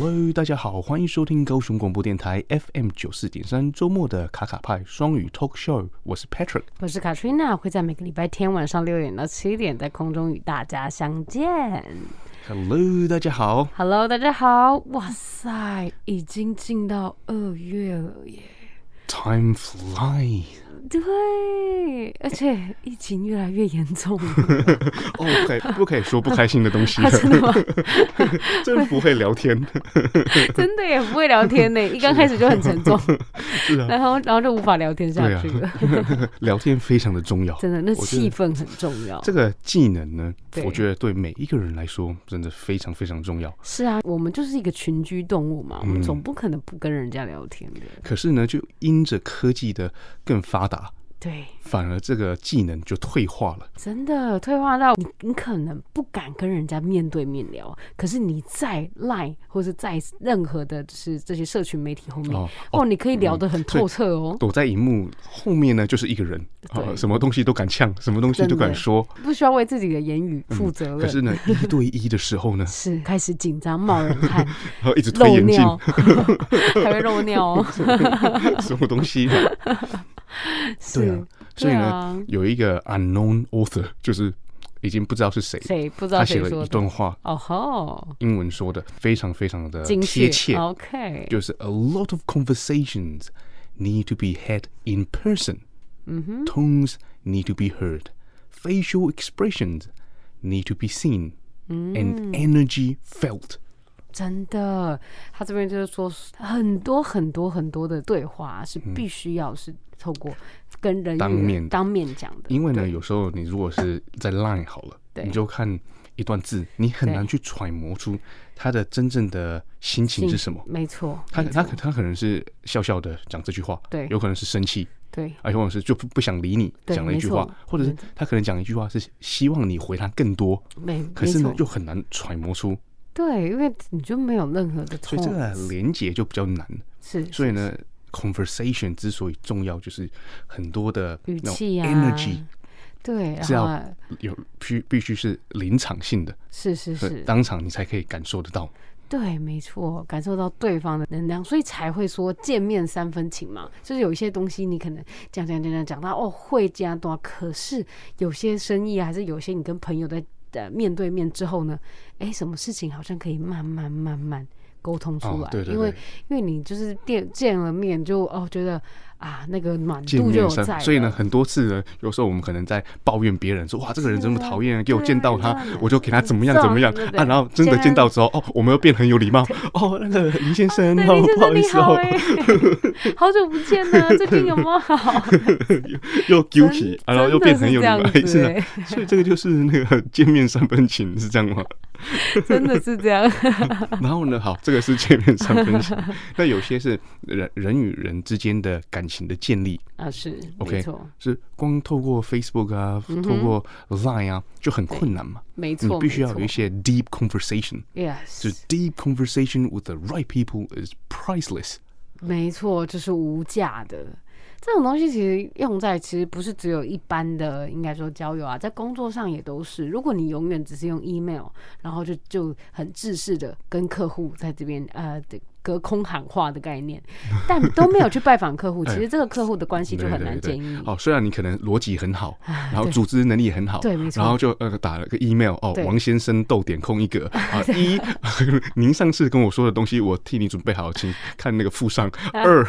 Hello，大家好，欢迎收听高雄广播电台 FM 九四点三周末的卡卡派双语 Talk Show。我是 Patrick，我是 Katrina，会在每个礼拜天晚上六点到七点在空中与大家相见。Hello，大家好。Hello，大家好。哇塞，已经进到二月了耶！Time flies。对，而且疫情越来越严重了。哦，不可以，不可以说不开心的东西。真的吗？真不会聊天，真的也不会聊天呢。一刚开始就很沉重，是啊，然后然后就无法聊天下去了。聊天非常的重要，真的，那气氛很重要。这个技能呢，我觉得对每一个人来说真的非常非常重要。是啊，我们就是一个群居动物嘛，我们总不可能不跟人家聊天的。可是呢，就因着科技的更发达。对，反而这个技能就退化了，真的退化到你，你可能不敢跟人家面对面聊，可是你在 Line 或是在任何的，就是这些社群媒体后面，哦，哦你可以聊得很透彻哦。躲在荧幕后面呢，就是一个人，啊，什么东西都敢呛，什么东西都敢说，不需要为自己的言语负责任，嗯。可是呢，一对一的时候呢，是开始紧张冒人汗，然 后一直推眼镜，还会漏尿哦，什么东西？对啊，所以呢，啊、有一个 unknown author，就是已经不知道是谁，谁不知道谁说的，他写了一段话，哦吼，英文说的非常非常的贴切，OK，就是 a lot of conversations need to be had in person，嗯哼，tones need to be heard，facial expressions need to be seen，and energy felt。 真的，他这边就是说，很多很多很多的对话是必须要是透过跟人，当面当面讲的。因为呢，有时候你如果是在 Line 好了，你就看一段字，你很难去揣摩出他的真正的心情是什么。没错，他他他可能是笑笑的讲这句话，对，有可能是生气，对，而有可能是就不不想理你讲了一句话，或者是他可能讲一句话是希望你回他更多，没，可是呢又很难揣摩出。对，因为你就没有任何的，所以这个连接就比较难。是，所以呢，conversation 之所以重要，就是很多的语气啊，energy，对，是要有必必须是临场性的，是是是，当场你才可以感受得到。对，没错，感受到对方的能量，所以才会说见面三分情嘛。就是有一些东西你可能讲讲讲讲讲到哦会加多，可是有些生意还是有些你跟朋友在。的面对面之后呢，哎，什么事情好像可以慢慢慢慢沟通出来，哦、对对对，因为因为你就是见见了面就哦觉得。啊，那个暖度就有在，所以呢，很多次呢，有时候我们可能在抱怨别人说，哇，这个人这么讨厌，给我见到他，我就给他怎么样怎么样啊，然后真的见到之后，哦，我们又变很有礼貌，哦，那个林先生，哦，不好意思哦，好久不见呢，最近有没有好？又 guilty，然后又变很有礼貌，是的，所以这个就是那个见面三分情，是这样吗？真的是这样。然后呢，好，这个是见面三分情，那有些是人人与人之间的感情的建立啊，是 OK，是光透过 Facebook 啊，透过 Line 啊，就很困难嘛。没错，你必须要有一些 deep conversation，Yes，就 deep conversation with the right people is priceless。没错，这是无价的。这种东西其实用在其实不是只有一般的，应该说交友啊，在工作上也都是。如果你永远只是用 email，然后就就很自式的跟客户在这边呃隔空喊话的概念，但都没有去拜访客户，其实这个客户的关系就很难建立。哦，虽然你可能逻辑很好，然后组织能力很好，对，没错。然后就呃打了个 email，哦，王先生逗点空一格 啊，一，您上次跟我说的东西我替你准备好，请看那个附上。二，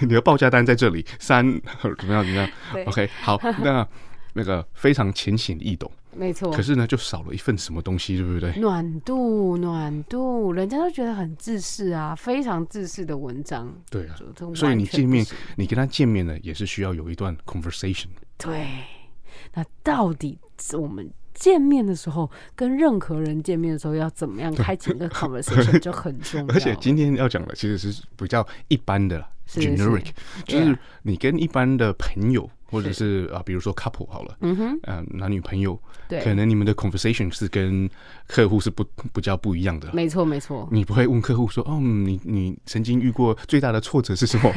你的报价单在这里。三，怎么样？怎么样？OK，好，那那个非常浅显易懂。没错，可是呢，就少了一份什么东西，对不对？暖度，暖度，人家都觉得很自私啊，非常自私的文章。对啊，所以你见面，你跟他见面呢，也是需要有一段 conversation。对，那到底我们见面的时候，跟任何人见面的时候，要怎么样开启一个 conversation 就很重要。而且今天要讲的其实是比较一般的，generic，就是你跟一般的朋友。或者是啊，比如说 couple 好了，嗯哼，嗯，男女朋友，对，可能你们的 conversation 是跟客户是不比较不一样的。没错没错，你不会问客户说，哦，你你曾经遇过最大的挫折是什么？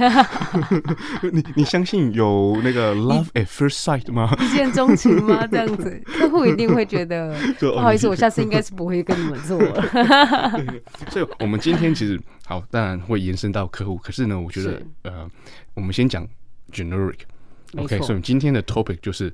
你你相信有那个 love at first sight 吗？一见钟情吗？这样子，客户一定会觉得 不好意思，我下次应该是不会跟你们做了。所以，我们今天其实好，当然会延伸到客户，可是呢，我觉得呃，我们先讲 generic，OK，所以今天的 topic 就是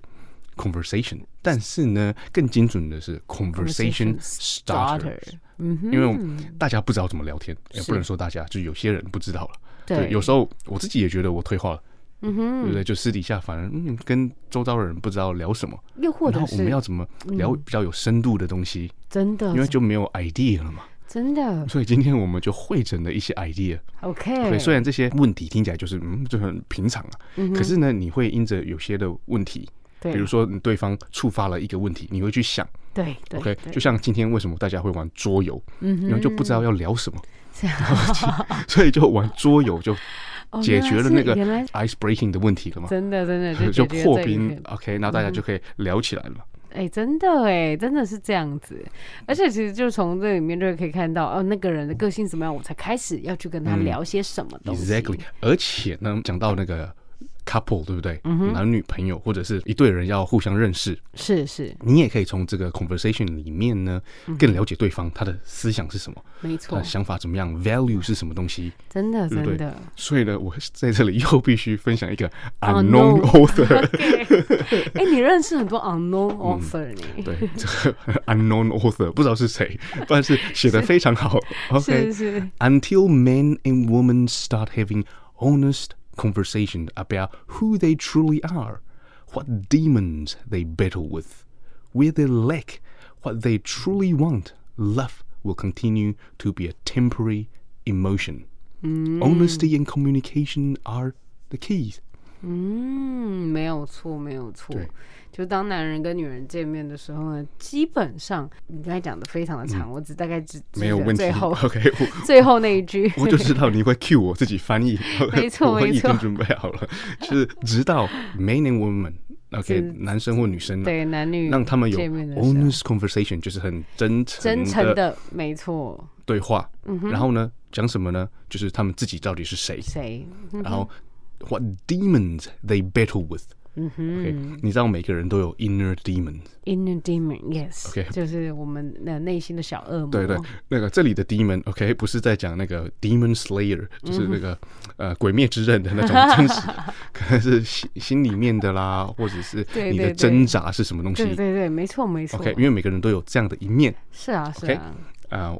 conversation，但是呢，更精准的是 conversation starter，嗯，因为大家不知道怎么聊天，也不能说大家，就有些人不知道了。对，有时候我自己也觉得我退化了，嗯哼，对不对？就私底下反而嗯，跟周遭的人不知道聊什么，又或者是我们要怎么聊比较有深度的东西，真的，因为就没有 idea 了嘛。真的，所以今天我们就会整了一些 idea。OK，对，虽然这些问题听起来就是嗯，就很平常啊，可是呢，你会因着有些的问题，比如说你对方触发了一个问题，你会去想，对，OK，就像今天为什么大家会玩桌游，嗯，因为就不知道要聊什么 所以就玩桌游就 解决了那个 ice breaking 的问题了嘛，真的真的就破冰，OK，那大家就可以聊起来了。哎、欸，真的哎，真的是这样子，而且其实就从这里面就可以看到，哦，那个人的个性怎么样，我才开始要去跟他聊些什么东西。Exactly，而且呢，讲到那个。Couple 对不对？嗯，男女朋友或者是一对人要互相认识，是是，你也可以从这个 conversation 里面呢，更了解对方他的思想是什么，没错，他的想法怎么样，value 是什么东西，真的真的。所以呢，我在这里又必须分享一个 unknown author。哎，你认识很多 unknown author 呢？对，这个 unknown author 不知道是谁，但是写的 非常好。OK，是是。Until men and women start having honest conversation about who they truly are, what demons they battle with, where they lack what they truly want. Love will continue to be a temporary emotion. Mm. Honesty and communication are the keys. 嗯，没有错，没有错。就当男人跟女人见面的时候呢，基本上你刚才讲的非常的长，我只大概只没有问题。最后，OK，最后那一句，我就知道你会 cue 我自己翻译。没错，我已经准备好了，就是 直到 man and woman，OK，男生或女生，对男女，让他们有 honest conversation，就是很真诚、真诚的，没错，对话。然后呢，讲什么呢？就是他们自己到底是谁？谁？然后 What demons they battle with？嗯哼，OK，你知道每个人都有 inner demon，inner demon，yes，OK，就是我们的内心的小恶魔。对对，那个这里的 demon，OK，不是在讲那个 demon slayer，就是那个呃鬼灭之刃的那种真实，可能是心心里面的啦，或者是你的挣扎是什么东西？对对对，没错没错。OK，因为每个人都有这样的一面。是啊是啊。啊，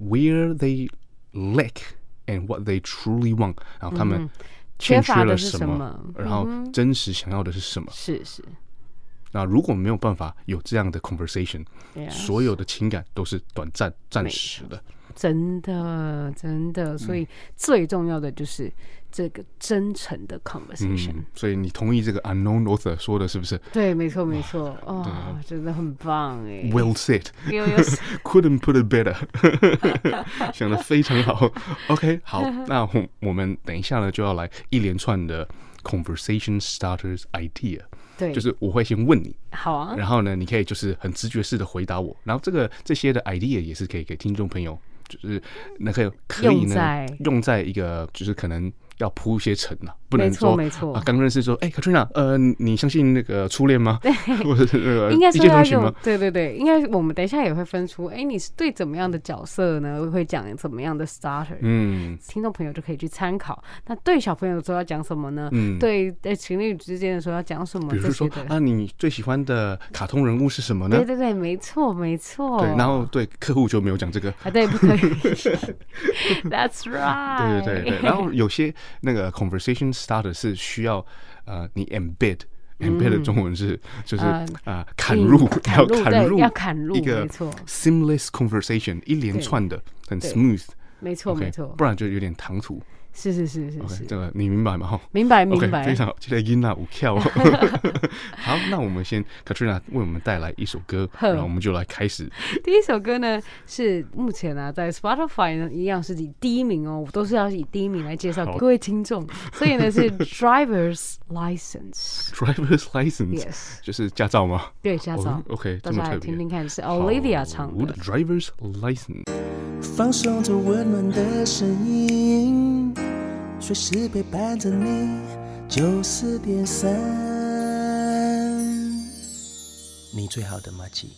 where they lack and what they truly want，然后他们。 缺乏了什么？然后真实想要的是什么？是是。那如果没有办法有这样的 conversation，所有的情感都是短暂、暂时的。真的，真的。所以最重要的就是这个真诚的 conversation。所以你同意这个 unknown author 说的是不是？对，没错，没错。哦，真的很棒哎。Well said. Couldn't put it better. 想的非常好。OK，好，那我我们等一下呢就要来一连串的 conversation starters idea。对，就是我会先问你，好啊，然后呢，你可以就是很直觉式的回答我，然后这个这些的 idea 也是可以给听众朋友。就是那个可以呢，用在一个就是可能。要铺一些层呐，不能说没错啊。刚认识说，哎，Katrina，呃，你相信那个初恋吗？对，或者是那个一见钟情吗？对对对，应该我们等一下也会分出，哎，你是对怎么样的角色呢？会讲怎么样的 starter？嗯，听众朋友就可以去参考。那对小朋友说要讲什么呢？嗯，对，在情侣之间的时候要讲什么？比如说，啊，你最喜欢的卡通人物是什么呢？对对对，没错没错。对，然后对客户就没有讲这个啊，对，不可以。That's right。对对对对，然后有些。那个 conversation starter 是需要呃，你 embed embed 的中文是就是啊，砍入要砍入要砍入一个 seamless conversation 一连串的很 smooth，没错没错，不然就有点唐突。是是是是 OK，是，这个你明白吗？哈，明白明白。非常好，期待音娜舞跳。好，那我们先 Katrina 为我们带来一首歌，然后我们就来开始。第一首歌呢是目前呢、啊、在 Spotify 呢一样是以第一名哦，我都是要以第一名来介绍各位听众，所以呢是 Driver's License。Driver's License，Yes，就是驾照吗？对，驾照。Oh, OK，大家来听听看，是 Olivia 唱的 Driver's License。放松着温暖的声音，随时陪伴着你。九四点三，你最好的马吉。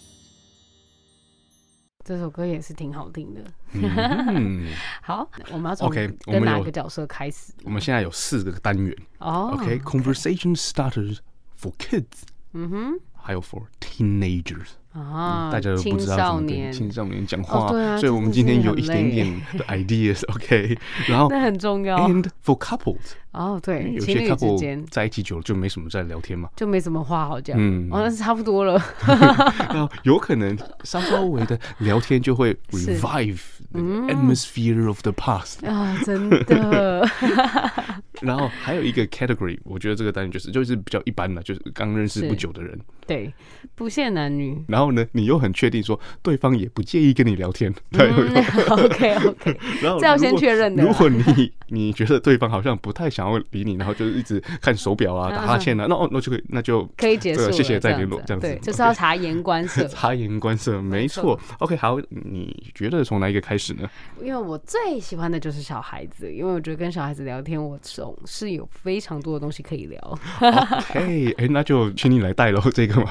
这首歌也是挺好听的。嗯，好，我们要从我们哪个角色开始？我们现在有四个单元。哦，OK，Conversation starters for kids。嗯哼，还有 for teenagers。啊，大家都不知道怎么跟青少年讲话，所以我们今天有一点点的 ideas，OK，然后那很重要。And for couples，哦，对，有些 couple 在一起久了就没什么在聊天嘛，就没什么话好讲，嗯，哦，那是差不多了。然后有可能稍稍微的聊天就会 revive the atmosphere of the past 啊，真的。然后还有一个 category，我觉得这个单元就是就是比较一般的，就是刚认识不久的人，对，不限男女。然后呢，你又很确定说对方也不介意跟你聊天，对，OK OK，然后这要先确认的。如果你你觉得对方好像不太想要理你，然后就是一直看手表啊、打哈欠啊，那哦，那就可以，那就可以结束，谢谢再联络，这样子。对，就是要察言观色，察言观色，没错。OK，好，你觉得从哪一个开始呢？因为我最喜欢的就是小孩子，因为我觉得跟小孩子聊天，我总是有非常多的东西可以聊。OK，哎，那就请你来带喽，这个嘛。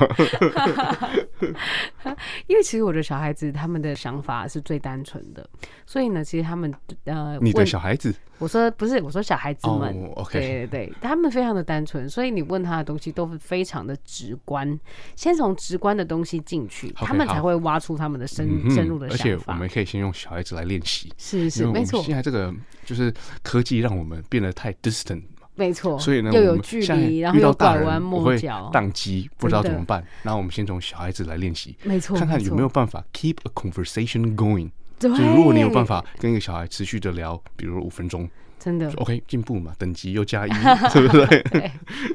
因为其实我的小孩子他们的想法是最单纯的，所以呢，其实他们呃，你的小孩子，我说不是，我说小孩子们，oh, okay. 对对对，他们非常的单纯，所以你问他的东西都是非常的直观，先从直观的东西进去，okay, 他们才会挖出他们的深深入的想法。而且我们可以先用小孩子来练习，是是没错。现在这个就是科技让我们变得太 distant。没错，所以呢，又有距离，然后又拐弯抹角，宕机，不知道怎么办。然后我们先从小孩子来练习，没错，看看有没有办法 keep a conversation going。就如果你有办法跟一个小孩持续的聊，比如五分钟，真的 OK 进步嘛，等级又加一，对不对？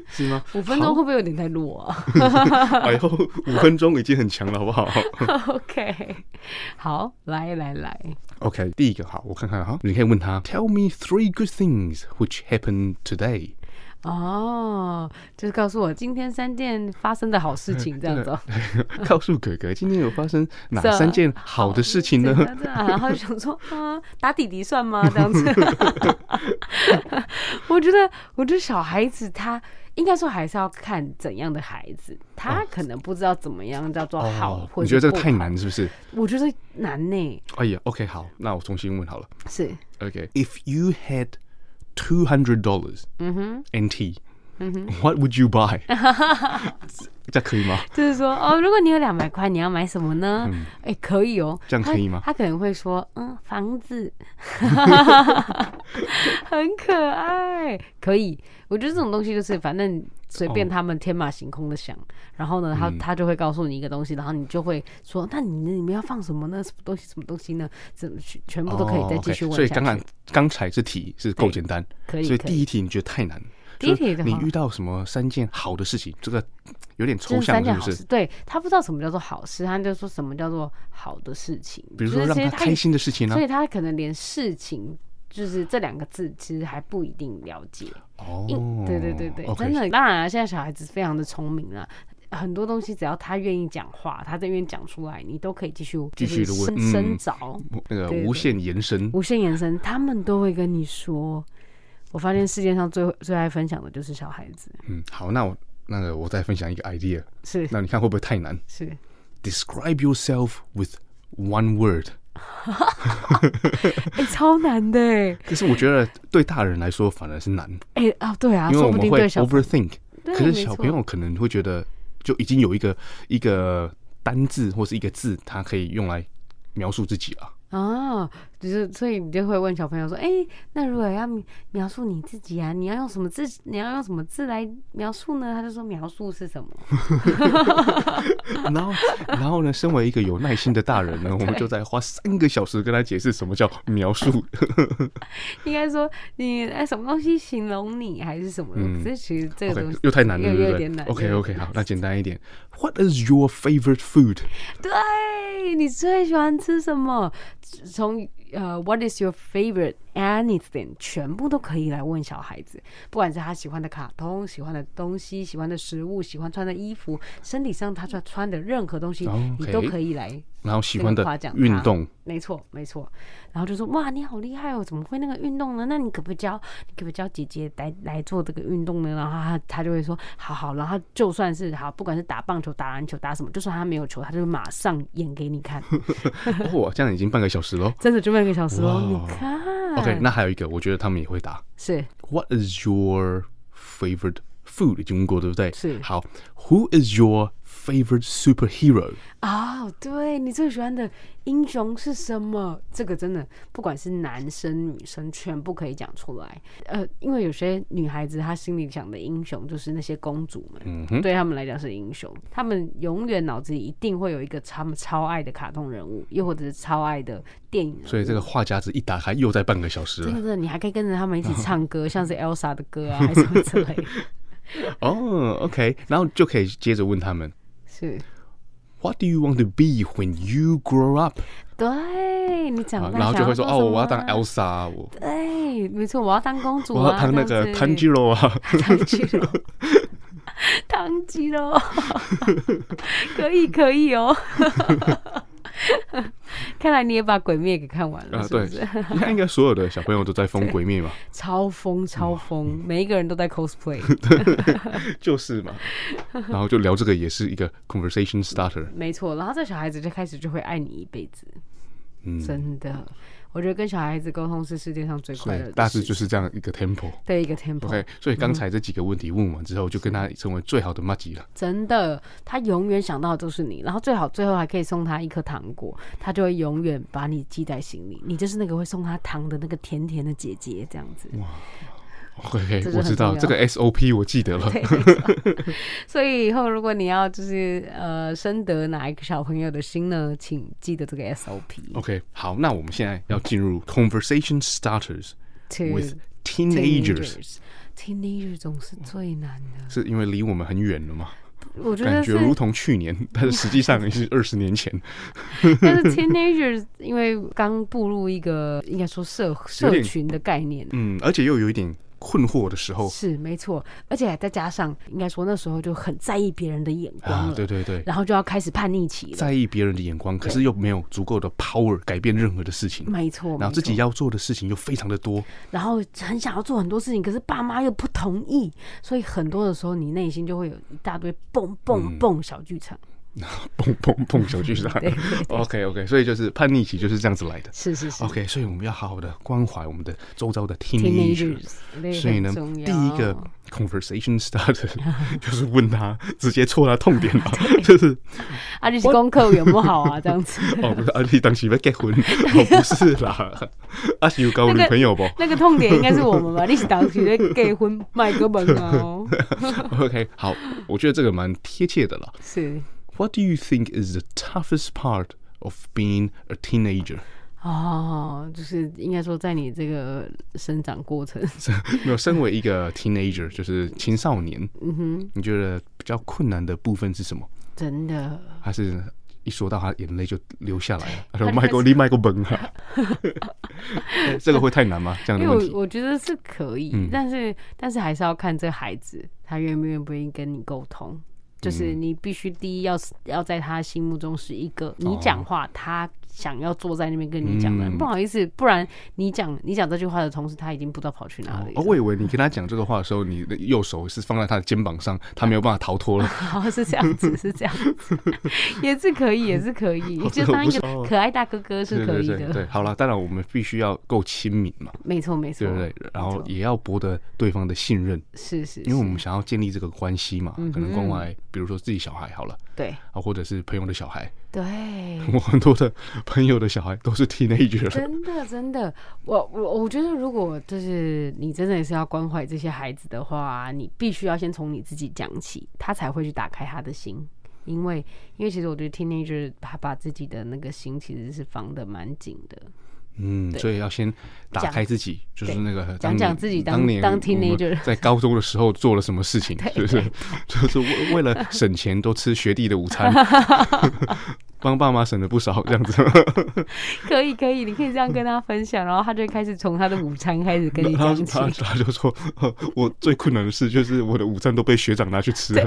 是吗？五分钟会不会有点太弱啊？哎呦，五分钟已经很强了，好不好？OK，好，来来来，OK，第一个好，我看看哈，你可以问他，Tell me three good things which happened today。哦，就是告诉我今天三件发生的好事情，这样子。告诉哥哥今天有发生哪三件好的事情呢？然后就想说，啊，打弟弟算吗？这样子。我觉得，我觉得小孩子他应该说还是要看怎样的孩子，他可能不知道怎么样叫做好，你觉得这个太难是不是？我觉得难呢。哎呀，OK，好，那我重新问好了。是，OK，If you had $200 mm-hmm. NT.，What would you buy？这可以吗？就是说，哦，如果你有两百块，你要买什么呢？哎，可以哦，这样可以吗？他可能会说，嗯，房子，很可爱，可以。我觉得这种东西就是，反正随便他们天马行空的想，然后呢，他他就会告诉你一个东西，然后你就会说，那你里面要放什么呢？什么东西？什么东西呢？怎么全部都可以再继续问。所以刚刚刚才这题是够简单，可以。所以第一题你觉得太难？第一题你遇到什么三件好的事情？这个有点抽象，是不是？对，他不知道什么叫做好事，他就说什么叫做好的事情。比如说让他开心的事情呢？所以他可能连事情。就是这两个字，其实还不一定了解哦。对对对对，真的。当然了，现在小孩子非常的聪明了，很多东西只要他愿意讲话，他在愿意讲出来，你都可以继续继续深找那个无限延伸，无限延伸，他们都会跟你说。我发现世界上最最爱分享的就是小孩子。嗯，好，那我那个我再分享一个 idea，是，那你看会不会太难？是，Describe yourself with one word。哎，超难的哎！可是我觉得对大人来说反而是难。哎啊，对啊，因为我们会 overthink。可是小朋友可能会觉得，就已经有一个一个单字或是一个字，它可以用来描述自己了。啊，就是所以你就会问小朋友说：“哎、欸，那如果要描述你自己啊，你要用什么字？你要用什么字来描述呢？”他就说：“描述是什么？”然后，然后呢，身为一个有耐心的大人呢，我们就在花三个小时跟他解释什么叫描述。应该说你哎，什么东西形容你还是什么？嗯，这其实这个东西、okay, 又太难了，有有点难。OK OK，好，那简单一点。What is your favorite food？对，你最喜欢吃什么？从呃、uh,，What is your favorite anything？全部都可以来问小孩子，不管是他喜欢的卡通、喜欢的东西、喜欢的食物、喜欢穿的衣服、身体上他穿穿的任何东西，okay, 你都可以来。然后喜欢的运动，没错没错。然后就说哇，你好厉害哦，怎么会那个运动呢？那你可不可以教，你可不可以教姐姐来来做这个运动呢？然后他他就会说好好。然后就算是好，不管是打棒球、打篮球、打什么，就算他没有球，他就马上演给你看。哇，这样已经半个小时喽，真的就半个小时喽。你看，OK，那还有一个，我觉得他们也会答，是 What is your favorite food？已经问过对不对？是。好，Who is your favorite superhero？啊，oh, 对，你最喜欢的英雄是什么？这个真的不管是男生女生，全部可以讲出来。呃，因为有些女孩子她心里想的英雄就是那些公主们，嗯，对他们来讲是英雄。他们永远脑子里一定会有一个他们超爱的卡通人物，又或者是超爱的电影。所以这个话匣子一打开，又在半个小时了。真的，你还可以跟着他们一起唱歌，像是 Elsa 的歌啊，还是什么之类的。哦，OK，然后就可以接着问他们是。What do you want to be when you grow up？对，你长大，然后就会说哦，我要当 Elsa。我对，没错，我要当公主，我要当那个汤吉罗啊，汤吉罗，汤吉罗，可以，可以哦。看来你也把《鬼灭》给看完了，是不是？应该应该所有的小朋友都在疯《鬼灭》嘛？超疯超疯，每一个人都在 cosplay，就是嘛。然后就聊这个，也是一个 conversation starter。没错，然后这小孩子就开始就会爱你一辈子，嗯，真的。我觉得跟小孩子沟通是世界上最快乐的事。大致就是这样一个 tempo，对一个 tempo。OK，所以刚才这几个问题问完之后，就跟他成为最好的妈吉了。真的，他永远想到的都是你，然后最好最后还可以送他一颗糖果，他就会永远把你记在心里。你就是那个会送他糖的那个甜甜的姐姐，这样子。哇。OK，我知道这个 SOP，我记得了。所以以后如果你要就是呃深得哪一个小朋友的心呢，请记得这个 SOP。OK，好，那我们现在要进入 Conversation Starters with Teenagers。Teenagers 总是最难的，是因为离我们很远了吗？我觉得感觉如同去年，但是实际上也是二十年前。但是 Teenagers 因为刚步入一个应该说社社群的概念，嗯，而且又有一点。困惑的时候。是没错，而且再加上应该说那时候就很在意别人的眼光了，啊，对对对，然后就要开始叛逆期了，在意别人的眼光，可是又没有足够的 power 改变任何的事情，没错，然后自己要做的事情又非常的多，然后很想要做很多事情，可是爸妈又不同意，所以很多的时候你内心就会有一大堆蹦蹦蹦小剧场。嗯蹦蹦蹦小剧场，OK OK，所以就是叛逆期就是这样子来的，是是是，OK，所以我们要好好的关怀我们的周遭的 teenagers，所以呢，第一个 conversation starter 就是问他，直接戳他痛点嘛，就是啊，你是功课有不好啊，这样子。哦，不是啊，你当时要结婚，哦，不是啦，啊是有交女朋友不？那个痛点应该是我们吧？你是当时在结婚卖个萌哦，OK，好，我觉得这个蛮贴切的了，是。What do you think is the toughest part of being a teenager？哦，就是应该说，在你这个生长过程，没有身为一个 teenager，就是青少年，嗯哼，你觉得比较困难的部分是什么？真的，还是一说到他眼泪就流下来了？他说麦克，你麦克崩啊！这个会太难吗？这样的问题，我我觉得是可以，嗯、但是但是还是要看这孩子他愿不愿不愿意跟你沟通。就是你必须第一要要在他心目中是一个你讲话他想要坐在那边跟你讲的，不好意思，不然你讲你讲这句话的同时，他已经不知道跑去哪里。哦，我以为你跟他讲这个话的时候，你的右手是放在他的肩膀上，他没有办法逃脱了。哦，是这样子，是这样子，也是可以，也是可以，就当一个可爱大哥哥是可以的。对，好了，当然我们必须要够亲民嘛。没错，没错，对不对？然后也要博得对方的信任。是是，因为我们想要建立这个关系嘛，可能关怀，比如说自己小孩好了，对，啊，或者是朋友的小孩。对，我很多的朋友的小孩都是 teenager。真的，真的，我我我觉得，如果就是你真的是要关怀这些孩子的话，你必须要先从你自己讲起，他才会去打开他的心。因为，因为其实我觉得 teenager 他把自己的那个心其实是防的蛮紧的。嗯，所以要先打开自己，就是那个讲讲自己当当年当 teenager 在高中的时候做了什么事情，就 是？就是为为了省钱都吃学弟的午餐，帮爸妈省了不少这样子。可以可以，你可以这样跟他分享，然后他就开始从他的午餐开始跟你讲起。他他，他就说，我最困难的事就是我的午餐都被学长拿去吃了。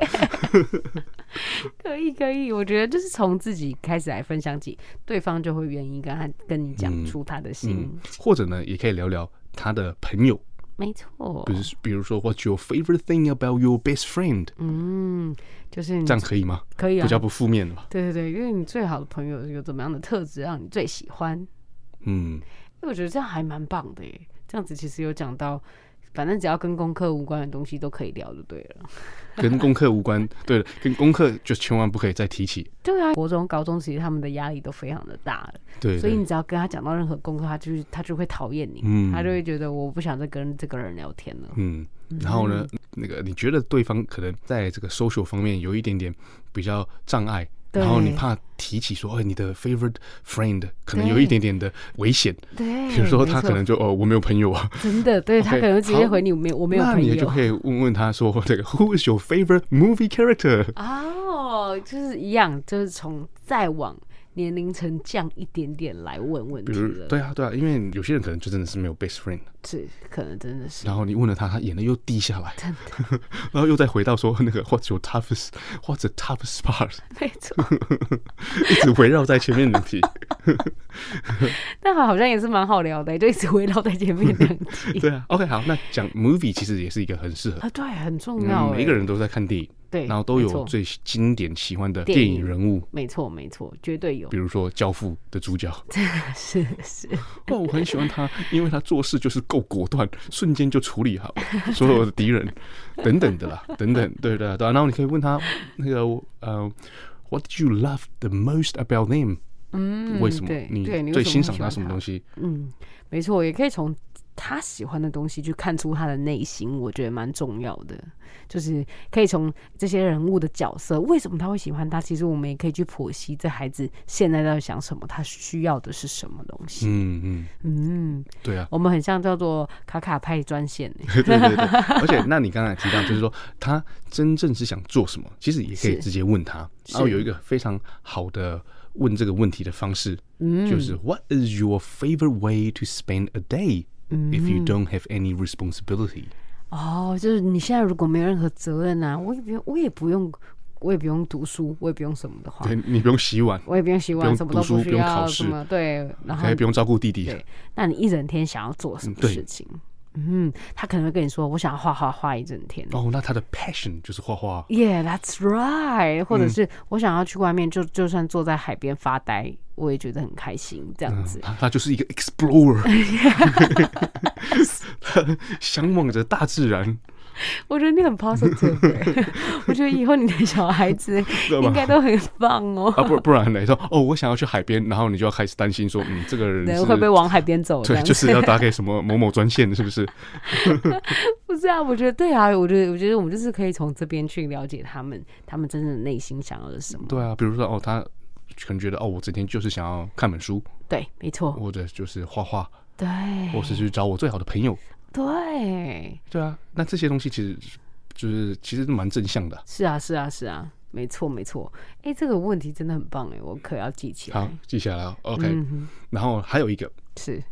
可以可以，我觉得就是从自己开始来分享起，对方就会愿意跟他跟你讲出他的心、嗯嗯，或者呢，也可以聊聊他的朋友。没错，比如比如说，What's your favorite thing about your best friend？嗯，就是这样可以吗？可以啊，比较不负面的嘛？对对对，因为你最好的朋友有怎么样的特质让你最喜欢？嗯，因为我觉得这样还蛮棒的耶。这样子其实有讲到。反正只要跟功课无关的东西都可以聊，就对了。跟功课无关，对了，跟功课就千万不可以再提起。对啊，国中、高中其实他们的压力都非常的大了。对，对，所以你只要跟他讲到任何功课，他就是他就会讨厌你，嗯，他就会觉得我不想再跟这个人聊天了。嗯，然后呢，那个你觉得对方可能在这个 social 方面有一点点比较障碍。然后你怕提起说，哎，你的 favorite friend 可能有一点点的危险，对，比如说他可能就哦，我没有朋友啊，真的，对 okay, 他可能直接回你，我没有，我没有朋友，那你就可以问问他说，这个 Who is your favorite movie character？哦，就是一样，就是从再往。年龄层降一点点来问问题，比如对啊对啊，因为有些人可能就真的是没有 best friend，是可能真的是。然后你问了他，他眼泪又滴下来，真的，然后又再回到说那个 What's your toughest，What's the toughest part？没错，一直围绕在前面两题。但好像也是蛮好聊的，就一直围绕在前面两题。对啊，OK，好，那讲 movie 其实也是一个很适合啊，对，很重要，每一个人都在看电影。对，然后都有最经典喜欢的电影人物，没错没错，绝对有。比如说《教父》的主角，是是。哦，我很喜欢他，因为他做事就是够果断，瞬间就处理好 所有的敌人，等等的啦，等等，对对对。然后你可以问他那个呃，What did you love the most about them？嗯，为什么？你最欣赏他什么东西？嗯，没错，也可以从。他喜欢的东西，去看出他的内心，我觉得蛮重要的。就是可以从这些人物的角色，为什么他会喜欢他？其实我们也可以去剖析这孩子现在在想什么，他需要的是什么东西。嗯嗯嗯，对啊，我们很像叫做卡卡派专线。对 对对，而且那你刚才提到，就是说他真正是想做什么，其实也可以直接问他。然后有一个非常好的问这个问题的方式，嗯，就是 What is your favorite way to spend a day？If you don't have any responsibility，哦，就是你现在如果没有任何责任啊，我也不用，我也不用，我也不用读书，我也不用什么的话，对，你不用洗碗，我也不用洗碗，什么都不需要，什么对，然后也不用照顾弟弟，对，那你一整天想要做什么事情？嗯，他可能会跟你说，我想要画画画一整天。哦，那他的 passion 就是画画。Yeah，that's right。或者是我想要去外面，就就算坐在海边发呆，我也觉得很开心。这样子，他他就是一个 explorer，向往着大自然。我觉得你很 positive，我觉得以后你的小孩子 应该都很棒哦。啊，不不然来说，哦，我想要去海边，然后你就要开始担心说，嗯，这个人会不会往海边走？对，就是要打给什么某某专线，是不是？不是啊，我觉得对啊，我觉得我觉得我们就是可以从这边去了解他们，他们真正的内心想要的是什么。对啊，比如说哦，他可能觉得哦，我整天就是想要看本书，对，没错，或者就是画画，对，或是去找我最好的朋友。对，对啊，那这些东西其实就是其实蛮正向的。是啊，是啊，是啊，没错，没错。哎，这个问题真的很棒哎，我可要记起来。好，记下来哦。OK，然后还有一个是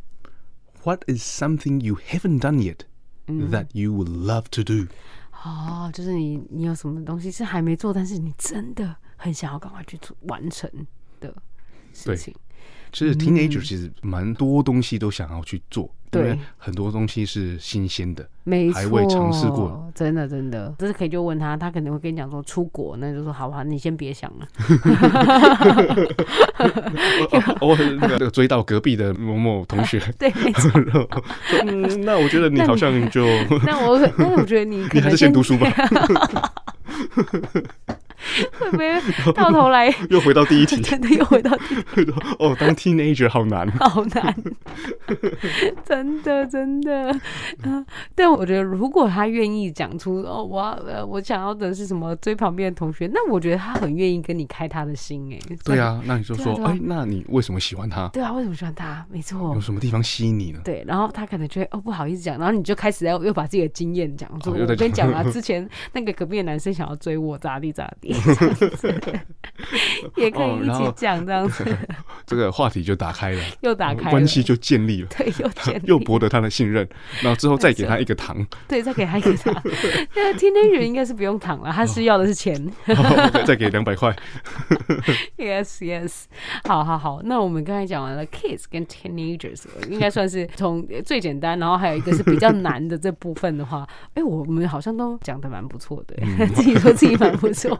，What is something you haven't done yet that you would love to do？哦，就是你你有什么东西是还没做，但是你真的很想要赶快去做完成的事情。其实 teenager 其实蛮多东西都想要去做，对，很多东西是新鲜的，没错，还未尝试过，真的真的，这是可以就问他，他可能会跟你讲说出国，那就说好吧，你先别想了。我 那个追到隔壁的某某同学，对，嗯，那我觉得你好像就，那我，那我觉得你你还是先读书吧。会不会 到头来又回到第一题？真的又回到第一题。哦，当 teenager 好难，好难，真的真的。嗯，但我觉得如果他愿意讲出哦，我呃我想要的是什么，追旁边的同学，那我觉得他很愿意跟你开他的心哎。对啊，那你就说，哎，那你为什么喜欢他？对啊，为什么喜欢他？没错，有什么地方吸引你呢？对，然后他可能觉得哦不好意思讲，然后你就开始要又把自己的经验讲出。我跟你讲啊，之前那个隔壁的男生想要追我，咋地咋地。也可以一起讲这样子，这个话题就打开了，又打开，关系就建立了，对，又建 立，又博得他的信任，然后之后再给他一个糖，对，再给他一个糖。那个 teenager 应该是不用糖了，他是要的是钱，再给两百块。Yes, yes，好好好，那我们刚才讲完了 kids 跟 teenagers，应该算是从最简单，然后还有一个是比较难的这部分的话，哎，我们好像都讲的蛮不错的，自己说自己蛮不错。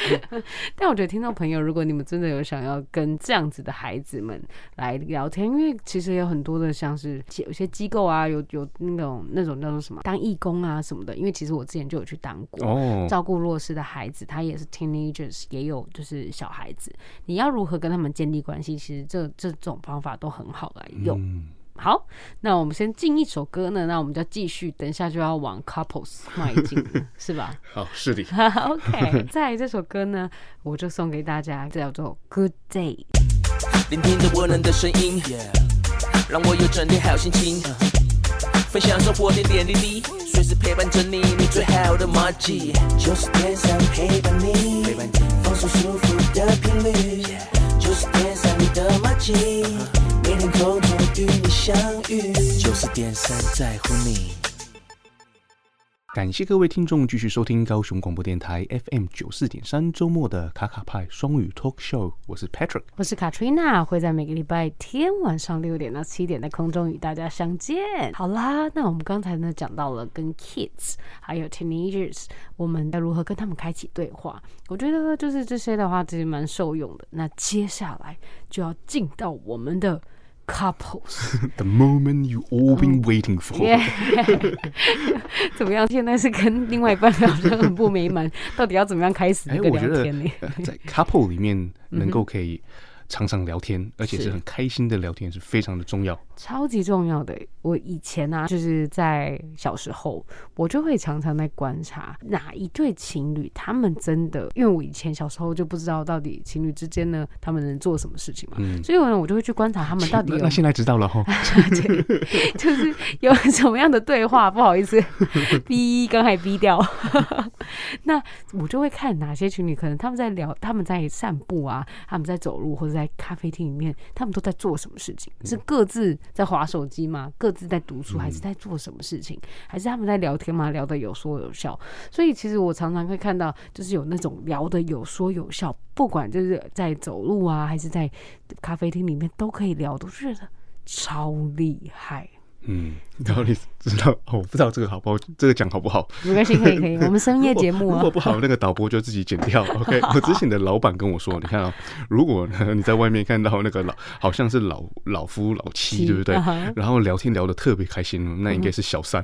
但我觉得听众朋友，如果你们真的有想要跟这样子的孩子们来聊天，因为其实有很多的像是有些机构啊，有有那种那种叫做什么当义工啊什么的。因为其实我之前就有去当过，哦，照顾弱势的孩子，他也是 teenagers，也有就是小孩子。你要如何跟他们建立关系？其实这这种方法都很好来用。嗯好，那我们先进一首歌呢，那我们就继续，等一下就要往 couples 迈进，是吧？好，是的。OK，在这首歌呢，我就送给大家，叫做 Good Day。聆听着温暖的声音，yeah, 让我有整天好心情。分享生活点点滴滴，随时陪伴着你，你最好的马吉。就是天上陪伴你，陪伴你放松舒服的频率。就是天上你的马吉，每天空中与你相遇。九十点三在乎你。感谢各位听众继续收听高雄广播电台 FM 九四点三周末的卡卡派双语 Talk Show，我是 Patrick，我是 Katrina，会在每个礼拜天晚上六点到七点的空中与大家相见。好啦，那我们刚才呢讲到了跟 kids 还有 teenagers，我们要如何跟他们开启对话？我觉得就是这些的话其实蛮受用的。那接下来就要进到我们的。Couples，the moment you all been waiting for。怎么样？现在是跟另外一半聊得很不美满，到底要怎么样开始一个聊天呢？在 couple 里面能够可以。常常聊天，而且是很开心的聊天，是非常的重要，超级重要的。我以前呢、啊，就是在小时候，我就会常常在观察哪一对情侣，他们真的，因为我以前小时候就不知道到底情侣之间呢，他们能做什么事情嘛，嗯、所以呢，我就会去观察他们到底有。那现在知道了哈，就是有什么样的对话，不好意思，逼刚才逼掉。那我就会看哪些情侣，可能他们在聊，他们在散步啊，他们在走路或者。在咖啡厅里面，他们都在做什么事情？是各自在划手机吗？各自在读书，还是在做什么事情？还是他们在聊天吗？聊得有说有笑。所以其实我常常会看到，就是有那种聊得有说有笑，不管就是在走路啊，还是在咖啡厅里面都可以聊，都觉得超厉害。嗯，然后你知道，我不知道这个好不好，这个讲好不好？没关系，可以可以，我们深夜节目啊。如果不好，那个导播就自己剪掉。OK，我之前的老板跟我说，你看啊，如果你在外面看到那个老，好像是老老夫老妻，对不对？然后聊天聊得特别开心，那应该是 小三。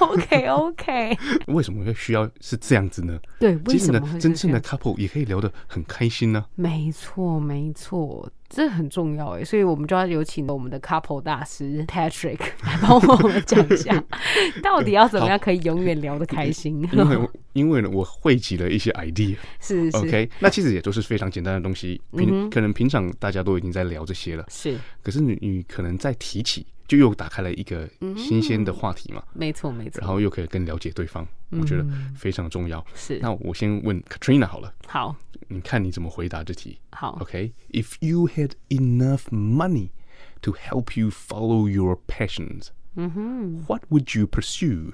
OK OK，为什么会需要是这样子呢？对，为什么真正的 couple 也可以聊得很开心呢？没错，没错。这很重要哎，所以我们就要有请我们的 couple 大师 Patrick 来帮我们讲一下，到底要怎么样可以永远聊得开心？因为因为呢，我汇集了一些 idea，是，是。OK，那其实也都是非常简单的东西，平可能平常大家都已经在聊这些了，是，可是你你可能在提起。就又打开了一个新鲜的话题嘛，没错没错，然后又可以更了解对方，我觉得非常重要。是，那我先问 Katrina 好了，好，你看你怎么回答这题？好，OK，If you had enough money to help you follow your passions，嗯哼，What would you pursue？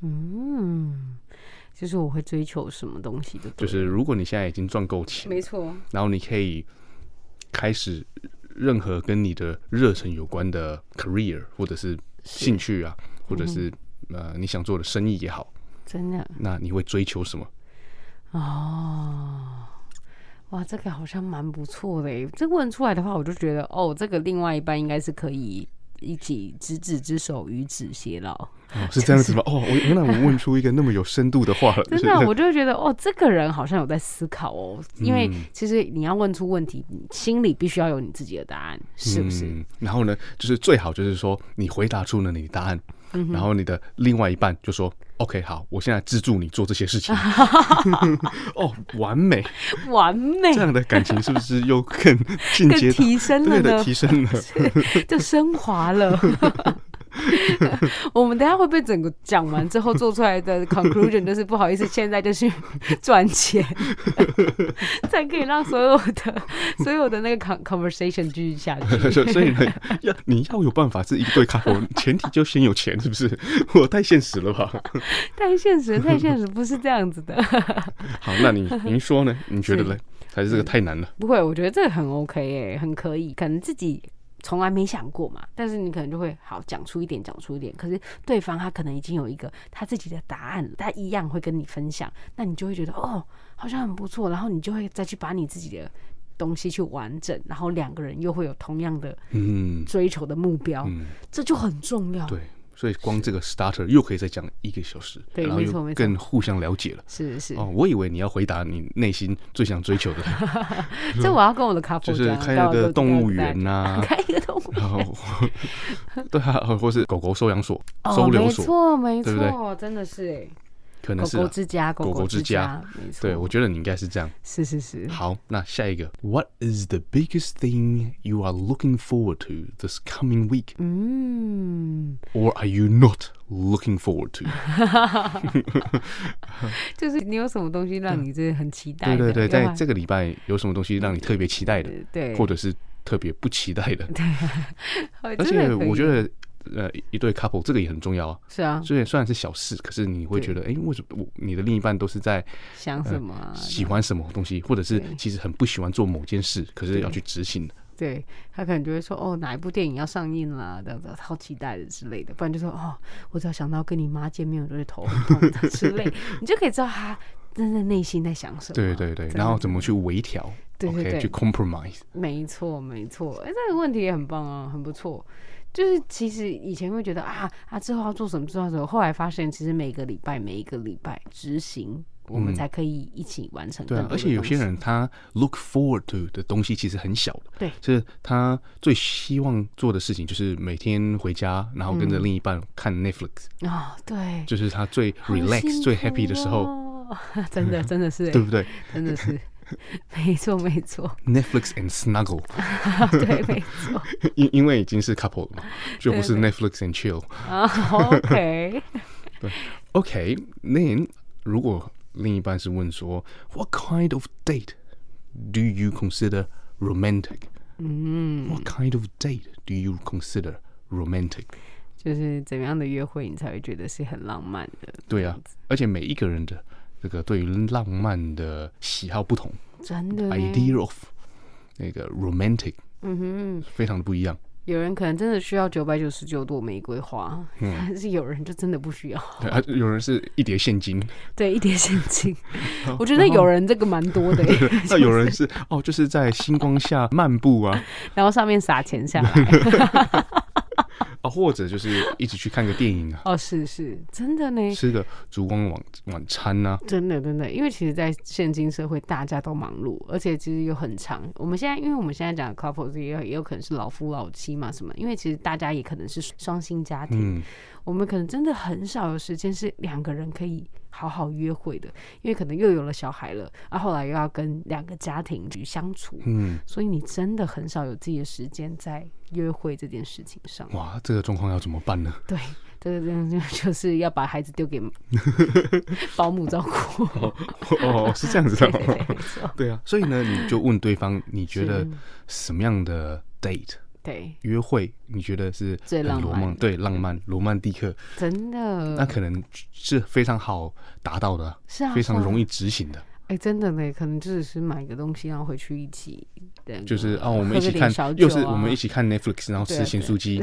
嗯，就是我会追求什么东西的？就是如果你现在已经赚够钱，没错，然后你可以开始。任何跟你的热忱有关的 career，或者是兴趣啊，是或者是、嗯、呃你想做的生意也好，真的，那你会追求什么？哦，哇，这个好像蛮不错的。这问出来的话，我就觉得哦，这个另外一半应该是可以一起执子之手，与子偕老。哦，是这样子吗？哦，我原来我问出一个那么有深度的话 了。真的，我就觉得哦，这个人好像有在思考哦。因为其实你要问出问题，你心里必须要有你自己的答案，是不是？嗯、然后呢，就是最好就是说你回答出了你的答案，嗯、然后你的另外一半就说：“OK，好，我现在资助你做这些事情。”哦，完美，完美，这样的感情是不是又更进阶、提升了？对的，提升了，就升华了。我们等下会不会整个讲完之后做出来的 conclusion 就是不好意思，现在就是赚钱，才可以让所有的所有的那个 conversation 继续下去。所以呢，要你要有办法是一对 couple，前提就先有钱，是不是？我太现实了吧？太现实，太现实，不是这样子的。好，那你您说呢？你觉得呢？还是这个太难了？不会，我觉得这个很 OK 诶，很可以，可能自己。从来没想过嘛，但是你可能就会好讲出一点，讲出一点。可是对方他可能已经有一个他自己的答案了，他一样会跟你分享，那你就会觉得哦，好像很不错。然后你就会再去把你自己的东西去完整，然后两个人又会有同样的嗯追求的目标，嗯，这就很重要。对。所以光这个 starter 又可以再讲一个小时，对，然后又更互相了解了。是是哦，我以为你要回答你内心最想追求的。这我要跟我的 couple 就是开一个动物园呐，开一个动物园，然后 对啊，或是狗狗收养所、哦、收留所，没错没错？真的是哎。可能是狗狗之家，狗狗之家。对，我觉得你应该是这样。是是是。好，那下一个，What is the biggest thing you are looking forward to this coming week？嗯，Or are you not looking forward to？就是你有什么东西让你这很期待？对对对，在这个礼拜有什么东西让你特别期待的？对，或者是特别不期待的？对。而且我觉得。呃，一对 couple 这个也很重要啊。是啊，所以虽然是小事，可是你会觉得，哎、欸，为什么我你的另一半都是在想什么、啊呃，喜欢什么东西，或者是其实很不喜欢做某件事，可是要去执行的。对，他可能就会说，哦，哪一部电影要上映啦，这样子，好期待的之类的。不然就说，哦，我只要想到跟你妈见面，我就会头很痛的之类，你就可以知道他真的内心在想什么。对对对，然后怎么去微调，对对对，去 compromise。没错没错，哎，这个问题也很棒啊，很不错。就是其实以前会觉得啊啊之后要做什么做什么，后来发现其实每个礼拜每一个礼拜执行，我们才可以一起完成、嗯。对啊，而且有些人他 look forward to 的东西其实很小的，对，就是他最希望做的事情就是每天回家，然后跟着另一半看 Netflix 啊、嗯哦，对，就是他最 relax、哦、最 happy 的时候，真的真的是，对不对？真的是。没错，没错。Netflix and snuggle，对，没错。因因为已经是 couple 了嘛，就不是 Netflix and chill。啊，OK。对，OK。那如果另一半是问说，What kind of date do you consider romantic？嗯，What kind of date do you consider romantic？就是怎么样的约会你才会觉得是很浪漫的？对啊，而且每一个人的。 这个对于浪漫的喜好不同，真的 idea of 那个 romantic，嗯哼，非常的不一样。有人可能真的需要九百九十九朵玫瑰花，嗯，但是有人就真的不需要。对啊，有人是一叠现金，对，一叠现金。我觉得有人这个蛮多的。那有人是哦，就是在星光下漫步啊，然后上面撒钱下来。啊，或者就是一起去看个电影啊！哦，是是，真的呢。吃个烛光晚晚餐呐、啊！真的真的，因为其实，在现今社会，大家都忙碌，而且其实又很长。我们现在，因为我们现在讲的 couple 也有也有可能是老夫老妻嘛，什么？因为其实大家也可能是双薪家庭。嗯我们可能真的很少有时间是两个人可以好好约会的，因为可能又有了小孩了，啊，后来又要跟两个家庭去相处，嗯，所以你真的很少有自己的时间在约会这件事情上。哇，这个状况要怎么办呢？对，这个这样就是要把孩子丢给 保姆照顾。哦，哦，是这样子的，对，对，对，对啊，所以呢，你就问对方，你觉得什么样的 date？对，约会你觉得是最浪漫？对，浪漫罗曼蒂克，真的，那可能是非常好达到的，是啊，非常容易执行的。哎，真的呢，可能就只是买个东西，然后回去一起，对，就是啊，我们一起看，又是我们一起看 Netflix，然后吃咸酥鸡，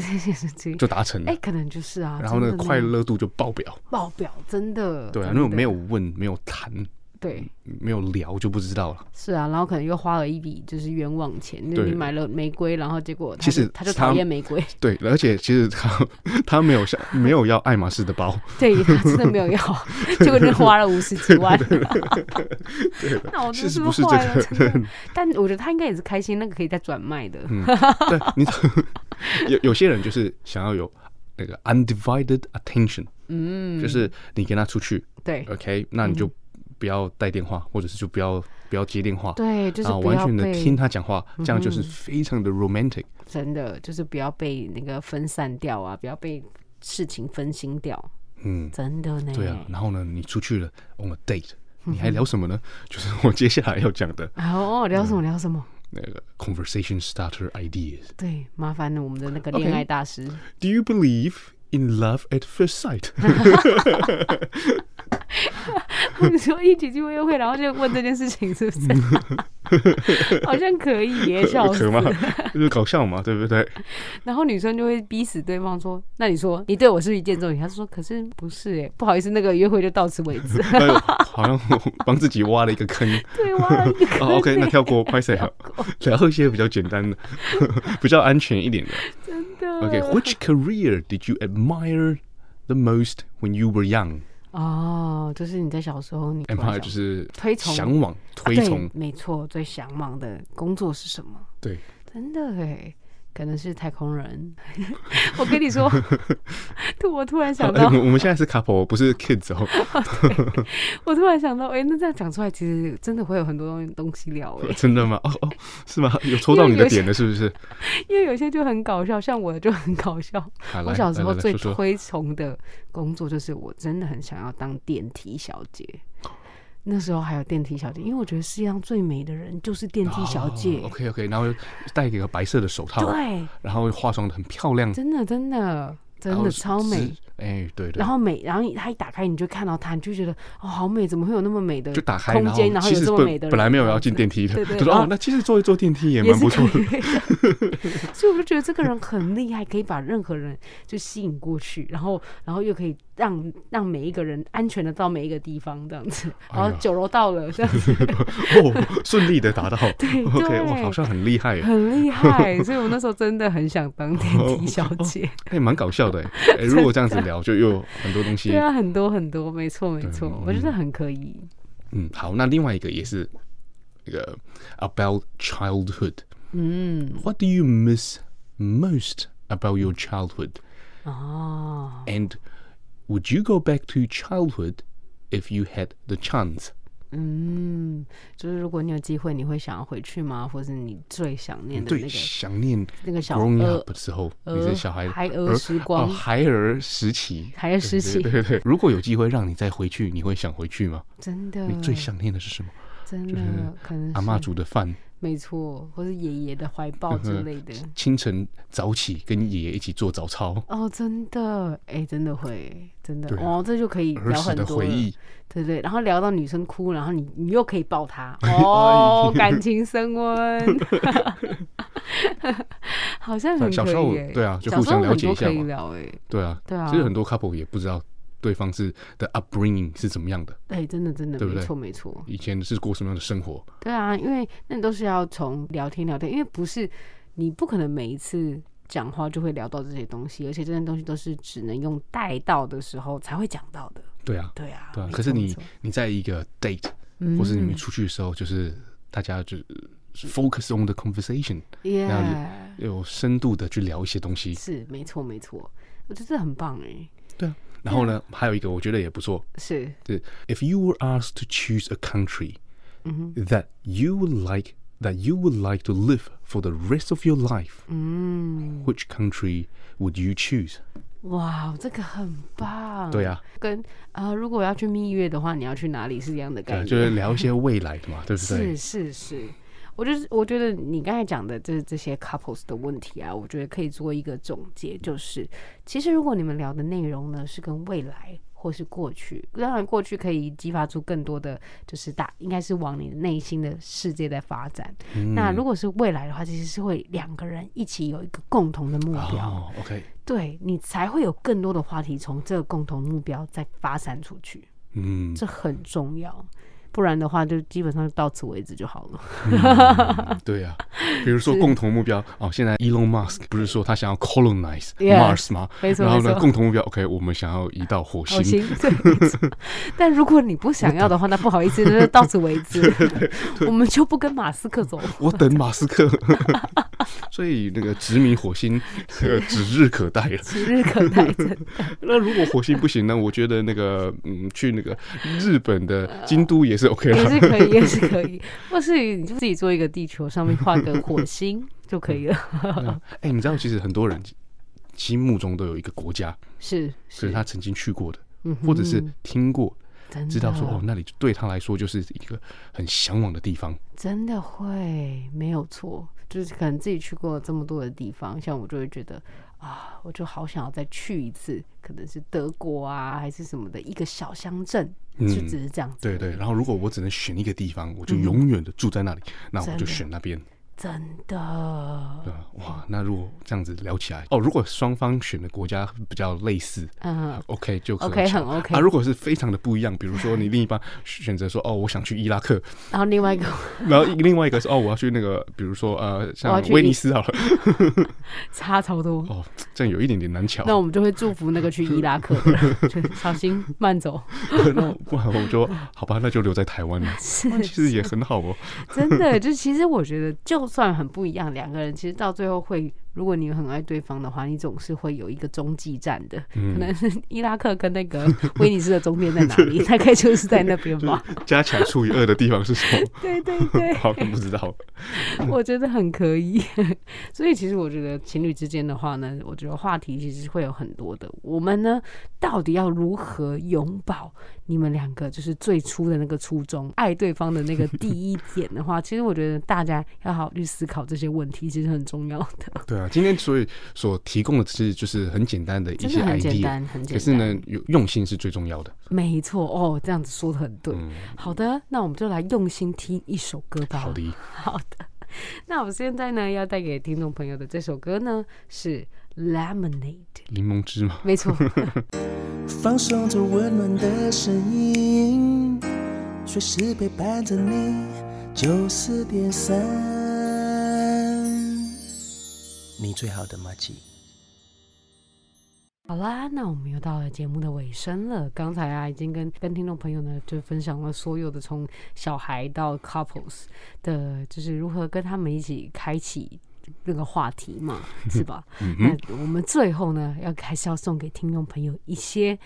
就达成了。哎，可能就是啊，然后那个快乐度就爆表，爆表，真的。对啊，如果没有问，没有谈。对，没有聊就不知道了。是啊，然后可能又花了一笔就是冤枉钱，就你买了玫瑰，然后结果其实他就讨厌玫瑰。对，而且其实他他没有想没有要爱马仕的包，对他真的没有要，结果就花了五十几万。对，那我真是不是这个？但我觉得他应该也是开心，那个可以再转卖的。嗯，对，你有有些人就是想要有。那个 undivided attention，嗯，就是你跟他出去，对，OK，那你就不要带电话，嗯、或者是就不要不要接电话，对，就是完全的听他讲话，这样就是非常的 romantic，嗯。真的就是不要被那个分散掉啊，不要被事情分心掉。嗯，真的呢。对啊，然后呢，你出去了 on a date，你还聊什么呢？嗯、就是我接下来要讲的。哦，聊什么？聊什么？那个 conversation starter ideas，对，麻烦了我们的那个恋爱大师。Do you believe in love at first sight？你说一起去约会，然后就问这件事情，是不是？好像可以耶，笑死！就是搞笑嘛，对不对？然后女生就会逼死对方说：“那你说你对我是一见钟情？”他说：“可是不是哎，不好意思，那个约会就到此为止。”好像帮自己挖了一个坑。对，挖了一个坑。OK，那跳过，拍谁好？然后一些比较简单的，比较安全一点的。真的。OK，Which career did you admire the most when you were young？哦，就是你在小时候，你 empire 就是推崇、向往、推崇，没错，最向往的工作是什么？对，真的哎。可能是太空人，我跟你说，突我突然想到，我们现在是 couple，不是 kids 哦。我突然想到，哎，那这样讲出来，其实真的会有很多东西聊哎。真的吗？哦哦，是吗？有抽到你的点的，是不是？因为有些就很搞笑，像我的就很搞笑。我小时候最推崇的工作就是，我真的很想要当电梯小姐。那时候还有电梯小姐，因为我觉得世界上最美的人就是电梯小姐。Oh, OK OK，然后戴一个白色的手套，对，然后化妆的很漂亮，真的真的真的超美。哎，对对。然后美，然后她一打开，你就看到她，你就觉得哦，好美，怎么会有那么美的就打开空间？然后有这么美的人。本来没有要进电梯的，就说哦，那其实坐一坐电梯也蛮不错的。所以我就觉得这个人很厉害，可以把任何人就吸引过去，然后然后又可以让让每一个人安全的到每一个地方，这样子。然后酒楼到了，这样子 哦，顺利的达到。对，OK，哇，好像很厉害，很厉害。所以我那时候真的很想当电 梯小姐。哎，蛮搞笑的哎，如果这样子。聊就又很多东西，对啊，很多很多，没错没错，我觉得很可以。嗯，好，那另外一个也是那个 about childhood。嗯，What do you miss most about your childhood？哦，And would you go back to childhood if you had the chance？嗯，就是如果你有机会，你会想要回去吗？或是你最想念的那个？最想念那个小 growing up 的时候，你是小孩孩儿时光，孩儿时期，孩儿时期。对对，如果有机会让你再回去，你会想回去吗？真的，你最想念的是什么？真的，可能阿妈煮的饭。没错，或是爷爷的怀抱之类的。清晨早起跟爷爷一起做早操。哦，真的，哎，真的会，真的，哦，这就可以聊很多。回忆。对对，然后聊到女生哭，然后你你又可以抱她，哦，感情升温。好像很小时候，对啊，就互相了解一下嘛。对啊，对啊，其实很多 couple 也不知道。对方是的 upbringing 是怎么样的？哎，真的真的，没错没错。以前是过什么样的生活？对啊，因为那都是要从聊天聊天，因为不是你不可能每一次讲话就会聊到这些东西，而且这些东西都是只能用带到的时候才会讲到的。对啊，对啊，对啊。可是你你在一个 date，或是你们出去的时候，就是大家就 focus on the conversation，然后有深度的去聊一些东西。是，没错没错，我觉得这很棒哎。对啊。然后呢，还有一个我觉得也不错，是，对，If you were asked to choose a country that you would like that you would like to live for the rest of your life，嗯，Which country would you choose？哇，这个很棒。对啊，跟啊，如果要去蜜月的话，你要去哪里是这样的概念？就是聊一些未来的嘛，对不对？是是是。 我就是我觉得你刚才讲的这这些 couples 的问题啊，我觉得可以做一个总结，就是其实如果你们聊的内容呢是跟未来或是过去，当然过去可以激发出更多的，就是大应该是往你的内心的世界在发展。嗯、那如果是未来的话，其实是会两个人一起有一个共同的目标。哦、OK，对你才会有更多的话题从这个共同目标再发散出去。嗯，这很重要。不然的话就基本上就到此为止就好了。嗯、对呀、啊，比如说共同目标哦，现在 Elon Musk 不是说他想要 colonize Mars 吗？没错，然后呢，共同目标 OK，我们想要移到火星。火星 对，但如果你不想要的话，那不好意思，那就到此为止。我们就不跟马斯克走。我等马斯克。所以那个殖民火星，呃，指日可待了。指日可待，那如果火星不行呢？我觉得那个，嗯，去那个日本的京都也是也是可以，也是可以。或是你就自己做一个地球，上面画个火星 就可以了。哎，你知道，其实很多人心目中都有一个国家，是，是他曾经去过的，或者是听过。知道说哦，那里对他来说就是一个很向往的地方。真的会没有错，就是可能自己去过这么多的地方，像我就会觉得啊，我就好想要再去一次，可能是德国啊，还是什么的一个小乡镇，就只是这样子。对对，然后如果我只能选一个地方，我就永远的住在那里，嗯、那我就选那边。真的，对哇，那如果这样子聊起来，哦，如果双方选的国家比较类似，嗯，OK 就可以 OK 很 OK 啊。如果是非常的不一样，比如说你另一半选择说，哦，我想去伊拉克，然后另外一个，然后另外一个是，哦，我要去那个，比如说呃，像威尼斯好了，差超多哦，这样有一点点难巧。那我们就会祝福那个去伊拉克的，小心慢走。那不然我就好吧，那就留在台湾了，其实也很好哦。真的，就其实我觉得就。算很不一样，两个人其实到最后会，如果你很爱对方的话，你总是会有一个中继站的，嗯、可能是伊拉克跟那个 威尼斯的中间在哪里？大概就是在那边吧。加起来除以二的地方是什么？对 对对，好像不知道。我觉得很可以，所以其实我觉得情侣之间的话呢，我觉得话题其实会有很多的。我们呢，到底要如何拥抱你们两个就是最初的那个初衷，爱对方的那个第一点的话，其实我觉得大家要好好去思考这些问题，其实很重要的。对啊。今天所以所提供的是就是很简单的一些 idea，很简单，很简单。可是呢，有用心是最重要的。没错哦，这样子说的很对。嗯、好的，那我们就来用心听一首歌吧。好的，好的。那我现在呢要带给听众朋友的这首歌呢是 Lemonade，柠檬汁吗？没错。放松着温暖的声音，随时陪伴着你，九四点三。你最好的马吉。好啦，那我们又到了节目的尾声了。刚才啊，已经跟跟听众朋友呢，就分享了所有的从小孩到 couples 的，就是如何跟他们一起开启那个话题嘛，是吧？那我们最后呢，要还是要送给听众朋友一些。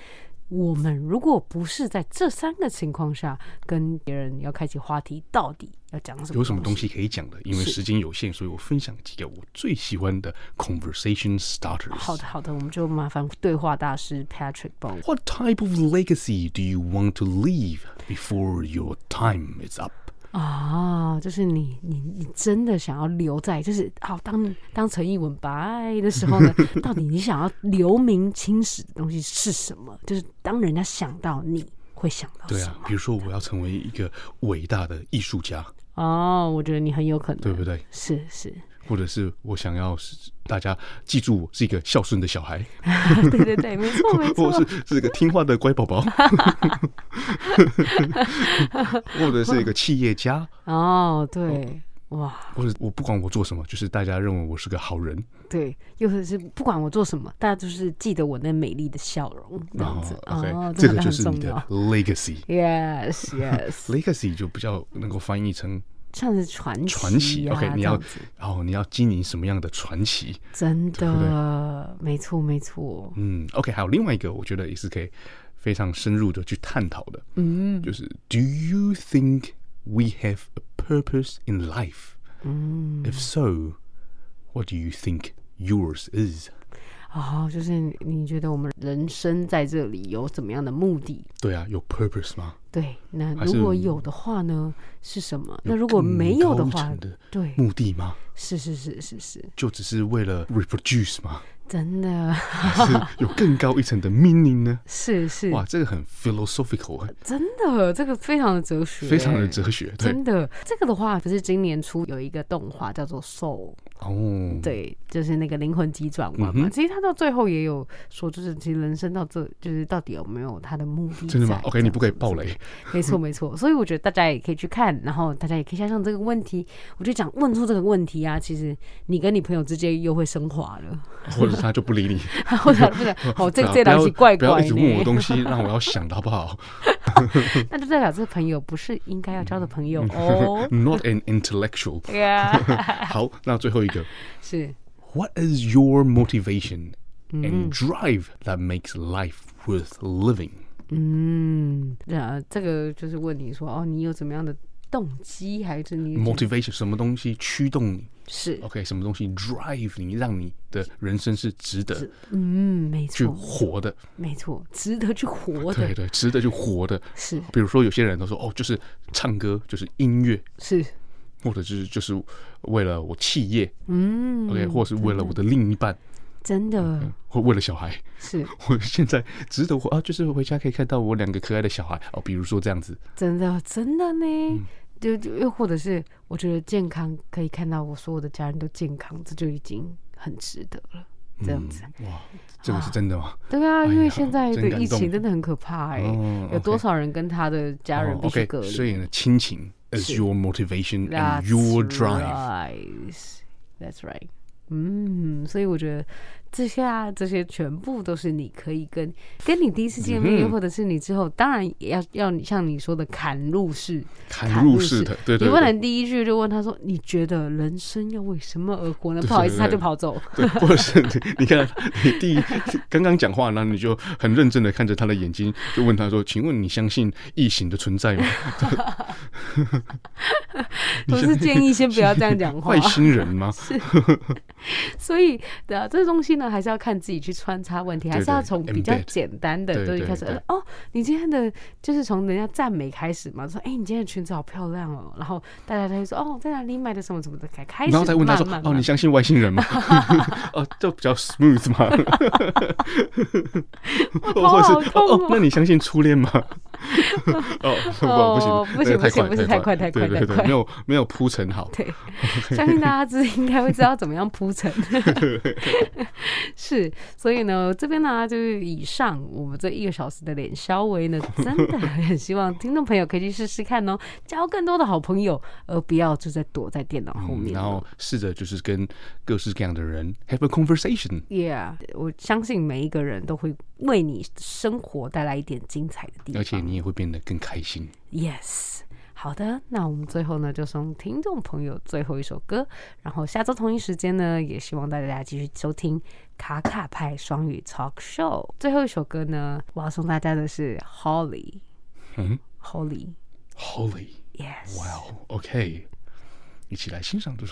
我们如果不是在这三个情况下跟别人要开启话题，到底要讲什么？有什么东西可以讲的？因为时间有限，所以我分享几个我最喜欢的 conversation starters。好的，好的，我们就麻烦对话大师 Patrick 帮我。What type of legacy do you want to leave before your time is up? 啊，就是你你你真的想要留在，就是好当当陈艺文白的时候呢，到底你想要留名青史的东西是什么？就是当人家想到你会想到什么？对啊，比如说我要成为一个伟大的艺术家。哦，我觉得你很有可能，对不对？是是。或者是我想要大家记住我是一个孝顺的小孩，对对对，没错 没错，是是一个听话的乖宝宝，或者是一个企业家。哦，对，哇，或者我不管我做什么，就是大家认为我是个好人。对，又或者是不管我做什么，大家就是记得我那美丽的笑容，这样子。哦，okay, 这个就是你的 legacy。Yes yes，legacy 就比较能够翻译成。像是传奇，传奇，OK，你要，然后你要经营什么样的传奇？真的，没错，没错。嗯，OK，还有另外一个，我觉得也是可以非常深入的去探讨的。嗯，就是 Do you think we have a purpose in life？嗯，If so，what do you think yours is？哦，就是你觉得我们人生在这里有怎么样的目的？对啊，有 purpose 吗？对，那如果有的话呢，是什么？那如果没有的话，对，目的吗？是是是是是，就只是为了 reproduce 吗？真的，是有更高一层的 meaning 呢？是是，哇，这个很 philosophical，真的，这个非常的哲学，非常的哲学。对，真的，这个的话，不是今年初有一个动画叫做 Soul 哦，对，就是那个灵魂急转弯嘛。嗯、其实他到最后也有说，就是其实人生到这，就是到底有没有他的目的？真的吗？OK，你不可以爆雷。没错没错，所以我觉得大家也可以去看，然后大家也可以想想这个问题。我就讲问出这个问题啊，其实你跟你朋友之间又会升华了，或者他就不理你。我想不想？好，这这东西怪怪的。不要一直问我东西，让我要想的好不好？那就代表这个朋友不是应该要交的朋友哦。Not an intellectual。好，那最后一个是 What is your motivation and drive that makes life worth living？嗯，啊，这个就是问你说，哦，你有怎么样的？动机还是你 motivation 什么东西驱动你？是。OK 什么东西 drive 你，让你的人生是值得？嗯，没错，去活的，没错，值得去活的，对对，值得去活的。是，比如说有些人都说，哦，就是唱歌，就是音乐，是，或者就是就是为了我企业，嗯，OK，或者是为了我的另一半，真的，或为了小孩，是。我现在值得活啊，就是回家可以看到我两个可爱的小孩。哦，比如说这样子，真的，真的呢。就就又或者是，我觉得健康可以看到我所有的家人都健康，这就已经很值得了。这样子，哇，这个是真的吗？对啊，因为现在的疫情真的很可怕哎，有多少人跟他的家人必须隔离？所以呢，亲情 is your motivation and your drive. That's right. 嗯，所以我觉得。这些啊，这些全部都是你可以跟跟你第一次见面，或者是你之后，当然也要要你像你说的砍入式，砍入式的，对对。你不能第一句就问他说：“你觉得人生要为什么而活呢？”不好意思，他就跑走。对，或者是你看你第一刚刚讲话，然后你就很认真的看着他的眼睛，就问他说：“请问你相信异形的存在吗？” 我是建议先不要这样讲话。外星人吗？是。所以对啊，这东西呢，还是要看自己去穿插问题，还是要从比较简单的东西开始。哦，你今天的就是从人家赞美开始嘛，说哎，你今天的裙子好漂亮哦，然后大家就会说哦，在哪里买的什么什么的，开开始，然后再问他说哦，你相信外星人吗？哦，就比较 smooth 嘛。我头好痛哦。那你相信初恋吗？哦，不行，不行，不行，不是太快，太快，太快，没有没有铺陈好。对，相信大家知应该会知道怎么样铺。是，所以呢，这边呢就是以上我们这一个小时的脸稍微呢，真的很希望听众朋友可以去试试看哦，交更多的好朋友，而不要就在躲在电脑后面，嗯，然后试着就是跟各式各样的人 have a conversation。Yeah，我相信每一个人都会为你生活带来一点精彩的地方，而且你也会变得更开心。Yes。好的，那我们最后呢，就送听众朋友最后一首歌，然后下周同一时间呢，也希望大家继续收听卡卡派双语 Talk Show。最后一首歌呢，我要送大家的是 Holly，嗯，Holly，Holly，Yes，Wow，OK，一起来欣赏这首歌。